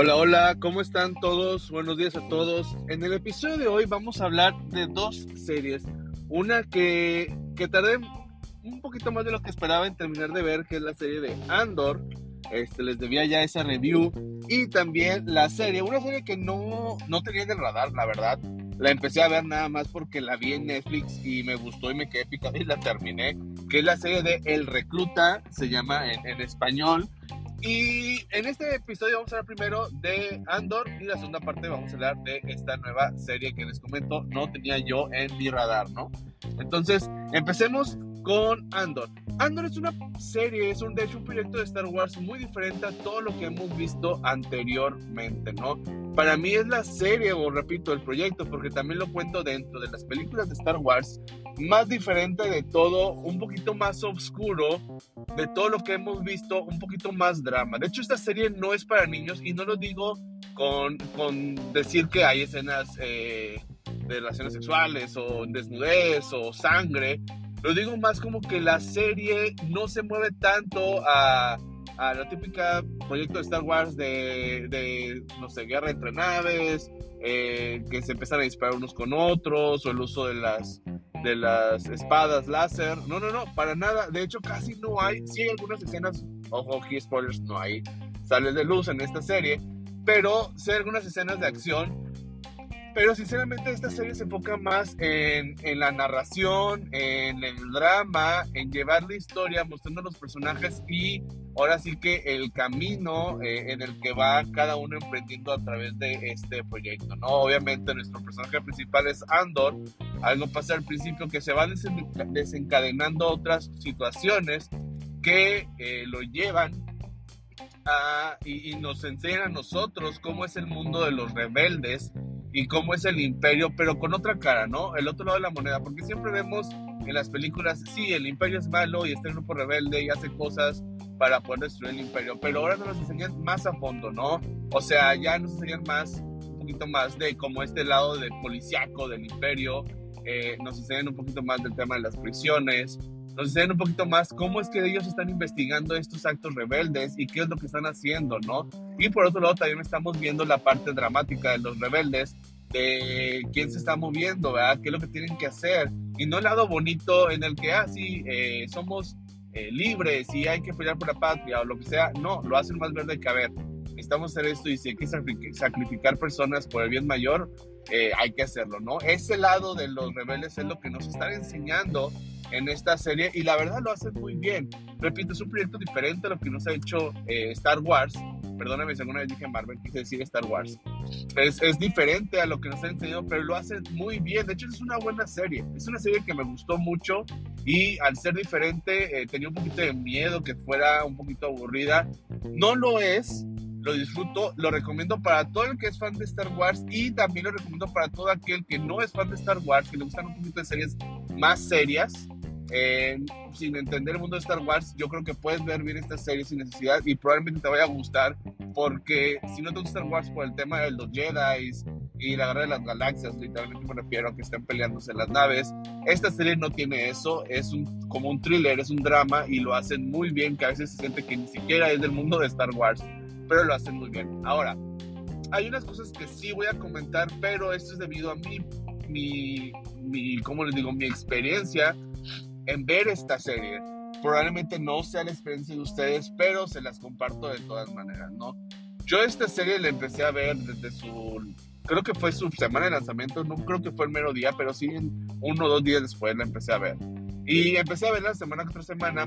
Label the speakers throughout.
Speaker 1: Hola, hola, ¿cómo están todos? Buenos días a todos. En el episodio de hoy vamos a hablar de dos series. Una que, que tardé un poquito más de lo que esperaba en terminar de ver, que es la serie de Andor. Este, les debía ya esa review. Y también la serie, una serie que no, no tenía en el radar, la verdad. La empecé a ver nada más porque la vi en Netflix y me gustó y me quedé picado y la terminé. Que es la serie de El Recluta, se llama en, en español. Y en este episodio vamos a hablar primero de Andor y la segunda parte vamos a hablar de esta nueva serie que les comento no tenía yo en mi radar, ¿no? Entonces, empecemos con Andor. Andor es una serie, es un, de hecho un proyecto de Star Wars muy diferente a todo lo que hemos visto anteriormente, ¿no? Para mí es la serie, o repito, el proyecto, porque también lo cuento dentro de las películas de Star Wars, más diferente de todo, un poquito más oscuro de todo lo que hemos visto, un poquito más drama. De hecho, esta serie no es para niños y no lo digo con, con decir que hay escenas eh, de relaciones sexuales o desnudez o sangre. Lo digo más como que la serie no se mueve tanto a la típica proyecto de Star Wars de, de no sé, guerra entre naves, eh, que se empiezan a disparar unos con otros, o el uso de las, de las espadas láser. No, no, no, para nada. De hecho, casi no hay. Sí hay algunas escenas, ojo, aquí spoilers, no hay sales de luz en esta serie, pero sí hay algunas escenas de acción pero sinceramente esta serie se enfoca más en, en, la narración, en el drama, en llevar la historia, mostrando los personajes y ahora sí que el camino eh, en el que va cada uno emprendiendo a través de este proyecto, ¿no? Obviamente nuestro personaje principal es Andor, algo pasa al principio que se van desencadenando otras situaciones que eh, lo llevan a, y, y nos enseñan a nosotros cómo es el mundo de los rebeldes y cómo es el imperio, pero con otra cara, ¿no? El otro lado de la moneda, porque siempre vemos en las películas, sí, el imperio es malo y está en grupo rebelde y hace cosas para poder destruir el imperio, pero ahora nos enseñan más a fondo, ¿no? O sea, ya nos enseñan más, un poquito más de como este lado del policiaco del imperio, eh, nos enseñan un poquito más del tema de las prisiones, nos enseñan un poquito más cómo es que ellos están investigando estos actos rebeldes y qué es lo que están haciendo, ¿no? Y por otro lado también estamos viendo la parte dramática de los rebeldes, de quién se está moviendo, ¿verdad? ¿Qué es lo que tienen que hacer? Y no el lado bonito en el que, ah, sí, eh, somos eh, libres y hay que pelear por la patria o lo que sea. No, lo hacen más verde que, a ver, necesitamos hacer esto y si hay que sacrificar personas por el bien mayor, eh, hay que hacerlo, ¿no? Ese lado de los rebeldes es lo que nos están enseñando en esta serie y la verdad lo hacen muy bien. Repito, es un proyecto diferente a lo que nos ha hecho eh, Star Wars. Perdóname si alguna vez dije Marvel, quise decir Star Wars. Es, es, diferente a lo que nos ha enseñado, pero lo hacen muy bien. De hecho, es una buena serie. Es una serie que me gustó mucho y al ser diferente eh, tenía un poquito de miedo que fuera un poquito aburrida. No lo es, lo disfruto, lo recomiendo para todo el que es fan de Star Wars y también lo recomiendo para todo aquel que no es fan de Star Wars, que le gustan un poquito de series más serias eh, sin entender el mundo de Star Wars, yo creo que puedes ver bien esta serie sin necesidad y probablemente te vaya a gustar porque si no te gusta Star Wars por el tema de los Jedi y la guerra de las galaxias, literalmente me refiero a que estén peleándose las naves, esta serie no tiene eso, es un, como un thriller, es un drama y lo hacen muy bien, que a veces se siente que ni siquiera es del mundo de Star Wars, pero lo hacen muy bien. Ahora, hay unas cosas que sí voy a comentar, pero esto es debido a mi, mi, mi ¿cómo les digo? Mi experiencia en ver esta serie. Probablemente no sea la experiencia de ustedes, pero se las comparto de todas maneras, ¿no? Yo esta serie la empecé a ver desde su, creo que fue su semana de lanzamiento, no creo que fue el mero día, pero sí uno o dos días después la empecé a ver. Y empecé a ver la semana otra semana,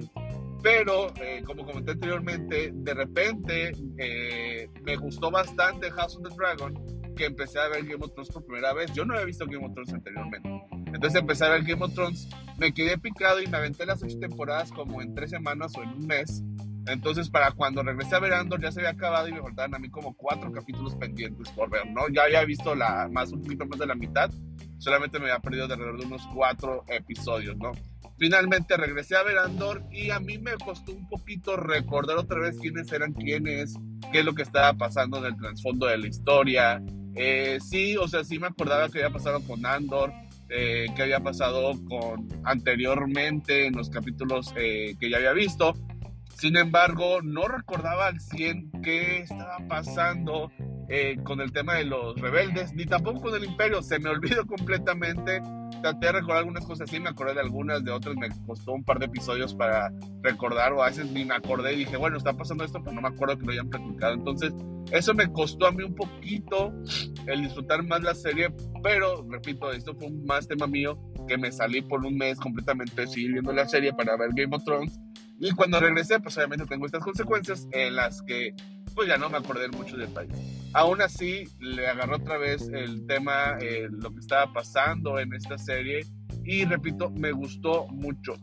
Speaker 1: pero eh, como comenté anteriormente, de repente eh, me gustó bastante House of the Dragon, que empecé a ver Game of Thrones por primera vez. Yo no había visto Game of Thrones anteriormente. Entonces empecé a ver Game of Thrones, me quedé picado y me aventé las ocho temporadas como en tres semanas o en un mes. Entonces, para cuando regresé a ver Andor, ya se había acabado y me faltaban a mí como cuatro capítulos pendientes por ver, ¿no? Ya había visto la, más, un poquito más de la mitad, solamente me había perdido de alrededor de unos cuatro episodios, ¿no? Finalmente regresé a ver Andor y a mí me costó un poquito recordar otra vez quiénes eran quiénes, qué es lo que estaba pasando en el trasfondo de la historia. Eh, sí, o sea, sí me acordaba que había pasado con Andor, eh, había pasado con anteriormente en los capítulos eh, que ya había visto. Sin embargo, no recordaba al 100 qué estaba pasando eh, con el tema de los rebeldes, ni tampoco con el imperio. Se me olvidó completamente. Traté de recordar algunas cosas, sí me acordé de algunas, de otras me costó un par de episodios para recordar, o a veces ni me acordé y dije, bueno, está pasando esto, pero no me acuerdo que lo hayan platicado. Entonces, eso me costó a mí un poquito el disfrutar más la serie, pero repito, esto fue más tema mío que me salí por un mes completamente siguiendo la serie para ver Game of Thrones. Y cuando regresé, pues obviamente tengo estas consecuencias en las que pues ya no me acordé mucho del país. Aún así, le agarró otra vez el tema, eh, lo que estaba pasando en esta serie y repito, me gustó mucho.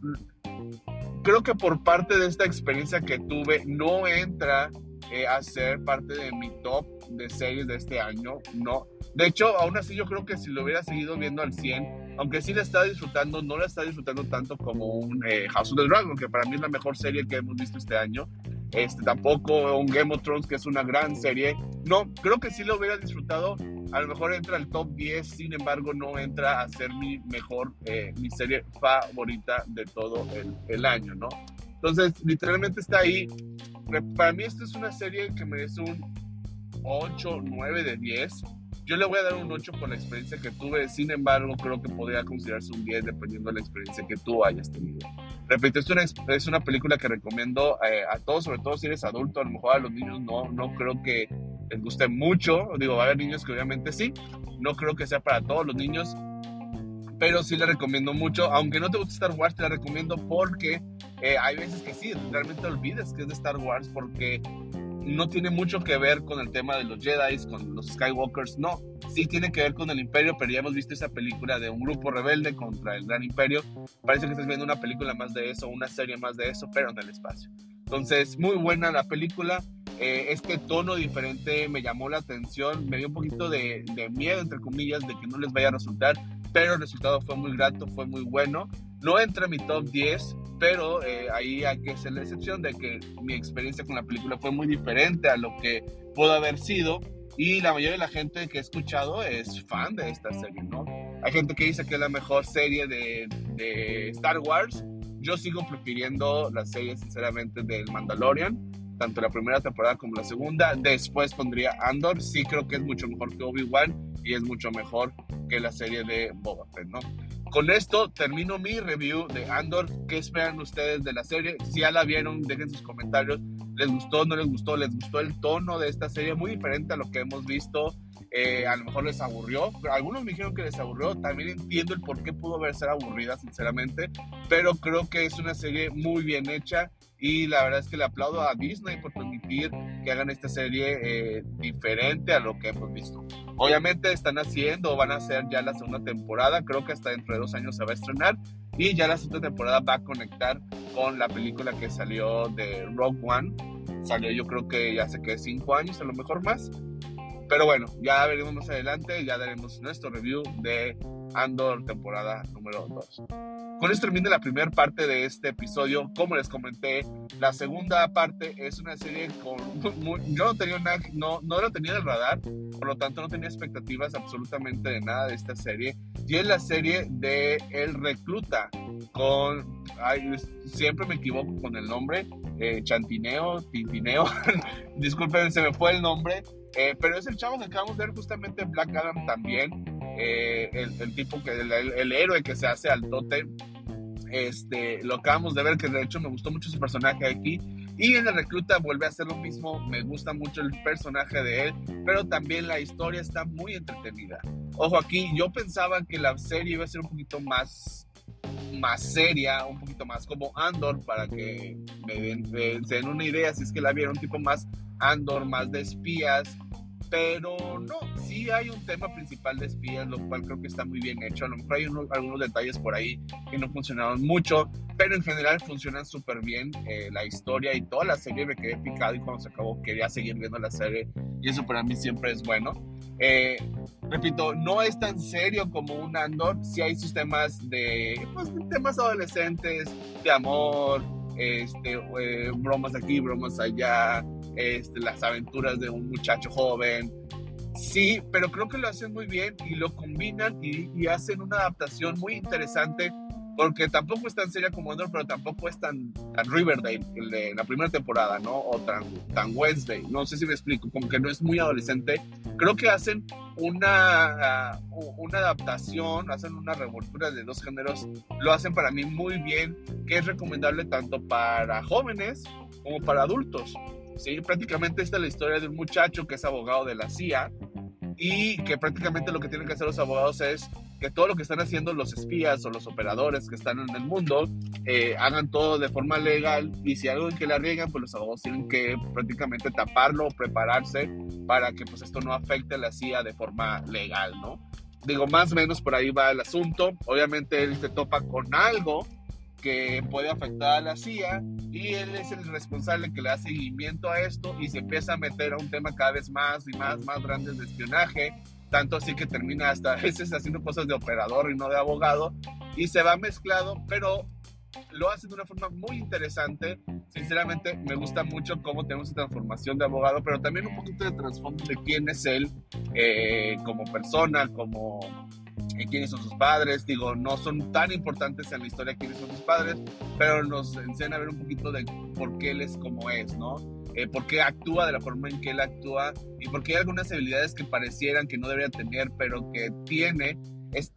Speaker 1: Creo que por parte de esta experiencia que tuve, no entra eh, a ser parte de mi top de series de este año, no. De hecho, aún así yo creo que si lo hubiera seguido viendo al 100, aunque sí la está disfrutando, no la está disfrutando tanto como un eh, House of the Dragon, que para mí es la mejor serie que hemos visto este año. Este, tampoco un Game of Thrones, que es una gran serie. No, creo que sí lo hubiera disfrutado. A lo mejor entra al top 10, sin embargo, no entra a ser mi mejor, eh, mi serie favorita de todo el, el año, ¿no? Entonces, literalmente está ahí. Para mí, esta es una serie que merece un 8, 9 de 10 yo le voy a dar un 8 por la experiencia que tuve, sin embargo, creo que podría considerarse un 10 dependiendo de la experiencia que tú hayas tenido. Repito, es una, es una película que recomiendo eh, a todos, sobre todo si eres adulto, a lo mejor a los niños no, no creo que les guste mucho, digo, va a haber niños que obviamente sí, no creo que sea para todos los niños, pero sí le recomiendo mucho, aunque no te guste Star Wars, te la recomiendo porque eh, hay veces que sí, realmente olvides que es de Star Wars porque no tiene mucho que ver con el tema de los Jedi, con los Skywalkers, no, sí tiene que ver con el Imperio, pero ya hemos visto esa película de un grupo rebelde contra el Gran Imperio, parece que estás viendo una película más de eso, una serie más de eso, pero en el espacio. Entonces, muy buena la película, eh, este tono diferente me llamó la atención, me dio un poquito de, de miedo, entre comillas, de que no les vaya a resultar, pero el resultado fue muy grato, fue muy bueno. No entra en mi top 10, pero eh, ahí hay que hacer la excepción de que mi experiencia con la película fue muy diferente a lo que pudo haber sido y la mayoría de la gente que he escuchado es fan de esta serie, ¿no? Hay gente que dice que es la mejor serie de, de Star Wars. Yo sigo prefiriendo la serie, sinceramente, del Mandalorian, tanto la primera temporada como la segunda. Después pondría Andor, sí creo que es mucho mejor que Obi-Wan y es mucho mejor que la serie de Boba Fett, ¿no? Con esto termino mi review de Andor. ¿Qué esperan ustedes de la serie? Si ya la vieron, dejen sus comentarios. ¿Les gustó? ¿No les gustó? ¿Les gustó el tono de esta serie? Muy diferente a lo que hemos visto. Eh, a lo mejor les aburrió. Algunos me dijeron que les aburrió. También entiendo el por qué pudo haber ser aburrida, sinceramente. Pero creo que es una serie muy bien hecha. Y la verdad es que le aplaudo a Disney por permitir que hagan esta serie eh, diferente a lo que hemos visto. Obviamente están haciendo van a hacer ya la segunda temporada, creo que hasta dentro de dos años se va a estrenar y ya la segunda temporada va a conectar con la película que salió de Rogue One. Salió yo creo que ya hace que cinco años, a lo mejor más. Pero bueno, ya veremos más adelante, ya daremos nuestro review de Andor temporada número 2. Con esto termina la primera parte de este episodio. Como les comenté, la segunda parte es una serie con... yo no tenía nada, no, no lo tenía en el radar, por lo tanto no tenía expectativas absolutamente de nada de esta serie. Y es la serie de El Recluta, con... siempre me equivoco con el nombre, eh, Chantineo, Tintineo, disculpen, se me fue el nombre, eh, pero es el chavo que acabamos de ver justamente en Black Adam también. Eh, el, tipo que el, héroe que se hace al tote este lo acabamos de ver que de hecho me gustó mucho su personaje aquí y en el recluta vuelve a hacer lo mismo me gusta mucho el personaje de él pero también la historia está muy entretenida ojo aquí yo pensaba que la serie iba a ser un poquito más más seria, un poquito más como Andor, para que me den, se den una idea si es que la vieron, tipo más Andor, más de espías, pero no, sí hay un tema principal de espías, lo cual creo que está muy bien hecho. A lo mejor hay algunos detalles por ahí que no funcionaron mucho, pero en general funcionan súper bien eh, la historia y toda la serie. Me quedé picado y cuando se acabó quería seguir viendo la serie y eso para mí siempre es bueno. Eh, repito, no es tan serio como un Andor, sí hay sistemas de, pues, temas adolescentes, de amor, este, eh, bromas aquí, bromas allá, este, las aventuras de un muchacho joven. Sí, pero creo que lo hacen muy bien y lo combinan y, hacen una adaptación muy interesante porque tampoco es tan seria como Andor, pero tampoco es tan, Riverdale, el la primera temporada, ¿no? O tan, tan Wednesday, no sé si me explico, como que no es muy adolescente. Creo que hacen una, una adaptación, hacen una revoltura de dos géneros, lo hacen para mí muy bien, que es recomendable tanto para jóvenes como para adultos. ¿Sí? Prácticamente esta es la historia de un muchacho que es abogado de la CIA y que prácticamente lo que tienen que hacer los abogados es que todo lo que están haciendo los espías o los operadores que están en el mundo eh, hagan todo de forma legal y si algo en que la riegan, pues los abogados tienen que prácticamente taparlo o prepararse para que pues esto no afecte a la CIA de forma legal, ¿no? Digo, más o menos por ahí va el asunto. Obviamente él se topa con algo que puede afectar a la CIA y él es el responsable que le da seguimiento a esto y se empieza a meter a un tema cada vez más y más, más grande de espionaje tanto así que termina hasta a veces haciendo cosas de operador y no de abogado, y se va mezclado, pero lo hace de una forma muy interesante. Sinceramente, me gusta mucho cómo tenemos esa transformación de abogado, pero también un poquito de trasfondo de quién es él eh, como persona, como quiénes son sus padres. Digo, no son tan importantes en la historia quiénes son sus padres, pero nos enseñan a ver un poquito de por qué él es como es, ¿no? eh, por qué actúa de la forma en que él actúa y por qué hay algunas habilidades que parecieran que no debería tener, pero que tiene. Es,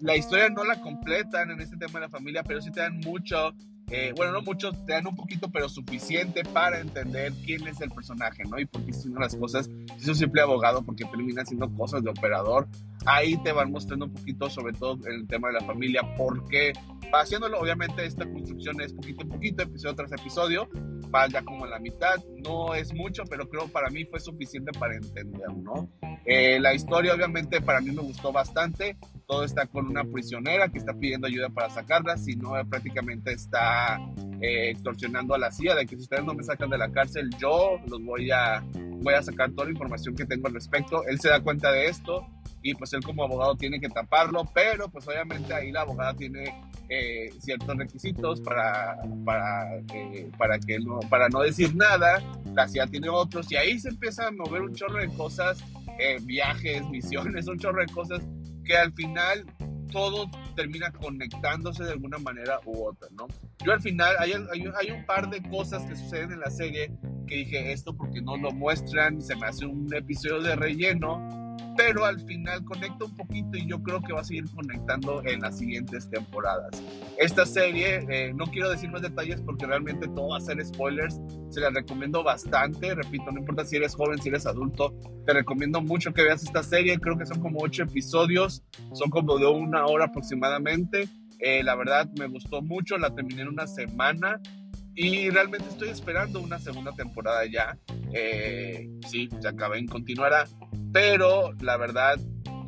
Speaker 1: la historia no la completan en este tema de la familia, pero sí te dan mucho, eh, bueno, no mucho, te dan un poquito, pero suficiente para entender quién es el personaje, ¿no? Y por qué haciendo las cosas. Es un simple abogado, porque termina haciendo cosas de operador. Ahí te van mostrando un poquito, sobre todo en el tema de la familia, por qué haciéndolo. Obviamente, esta construcción es poquito a poquito, episodio tras episodio, va ya como en la mitad, no es mucho, pero creo para mí fue suficiente para entender, ¿no? Eh, la historia obviamente para mí me gustó bastante, todo está con una prisionera que está pidiendo ayuda para sacarla, si no prácticamente está eh, extorsionando a la CIA de que si ustedes no me sacan de la cárcel, yo los voy a, voy a sacar toda la información que tengo al respecto. Él se da cuenta de esto y pues él como abogado tiene que taparlo, pero pues obviamente ahí la abogada tiene eh, ciertos requisitos para, para, eh, para, que no, para no decir nada, la CIA tiene otros y ahí se empieza a mover un chorro de cosas, eh, viajes, misiones, un chorro de cosas que al final todo termina conectándose de alguna manera u otra, ¿no? Yo al final hay, hay, hay, un par de cosas que suceden en la serie que dije esto porque no lo muestran, se me hace un episodio de relleno, pero al final conecta un poquito y yo creo que va a seguir conectando en las siguientes temporadas. Esta serie, eh, no quiero decir más detalles porque realmente todo va a ser spoilers, se la recomiendo bastante, repito, no importa si eres joven, si eres adulto, te recomiendo mucho que veas esta serie, creo que son como ocho episodios, son como de una hora aproximadamente, eh, la verdad me gustó mucho, la terminé en una semana, y realmente estoy esperando una segunda temporada ya. Eh, sí, se acaba y continuará. Pero la verdad,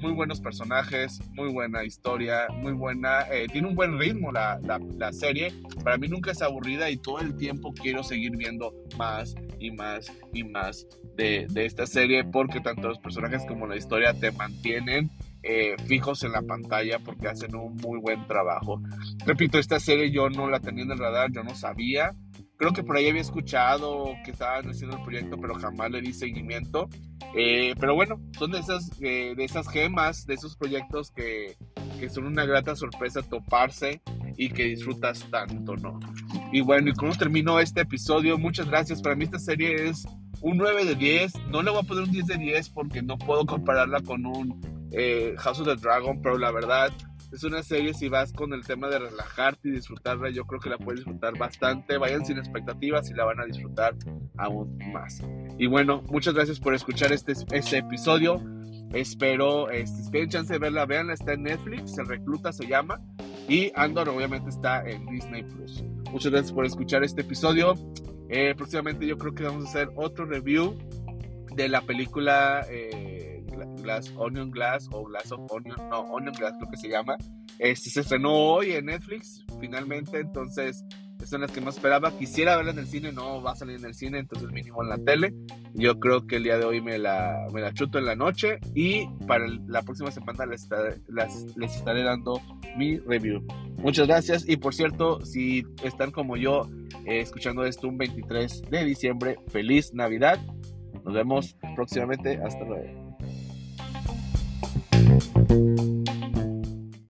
Speaker 1: muy buenos personajes, muy buena historia, muy buena. Eh, tiene un buen ritmo la, la, serie. Para mí nunca es aburrida y todo el tiempo quiero seguir viendo más y más y más de, de esta serie porque tanto los personajes como la historia te mantienen eh, fijos en la pantalla porque hacen un muy buen trabajo. Repito, esta serie yo no la tenía en el radar, yo no sabía. Creo que por ahí había escuchado que estaban haciendo el proyecto, pero jamás le di seguimiento. Eh, pero bueno, son de esas, eh, de esas gemas, de esos proyectos que, que, son una grata sorpresa toparse y que disfrutas tanto, ¿no? Y bueno, y cómo terminó este episodio, muchas gracias. Para mí esta serie es un 9 de 10. No le voy a poner un 10 de 10 porque no puedo compararla con un eh, House of the Dragon, pero la verdad es una serie si vas con el tema de relajarte y disfrutarla, yo creo que la puedes disfrutar bastante. Vayan sin expectativas y la van a disfrutar aún más. Y bueno, muchas gracias por escuchar este, este episodio. Espero, este, si tienen chance de verla, veanla, está en Netflix, El Recluta se llama. Y Andor obviamente está en Disney Plus. Muchas gracias por escuchar este episodio. Eh, próximamente yo creo que vamos a hacer otro review de la película eh, Glass, Onion Glass o Glass of Onion, no, Onion Glass creo que se llama. Este se estrenó hoy en Netflix, finalmente, entonces son las que más esperaba. Quisiera verla en el cine, no va a salir en el cine, entonces mínimo en la tele. Yo creo que el día de hoy me la, me la chuto en la noche y para la próxima semana les les estaré dando mi review. Muchas gracias y por cierto, si están como yo eh, escuchando esto un 23 de diciembre, feliz Navidad. Nos vemos próximamente. Hasta luego. Thank you.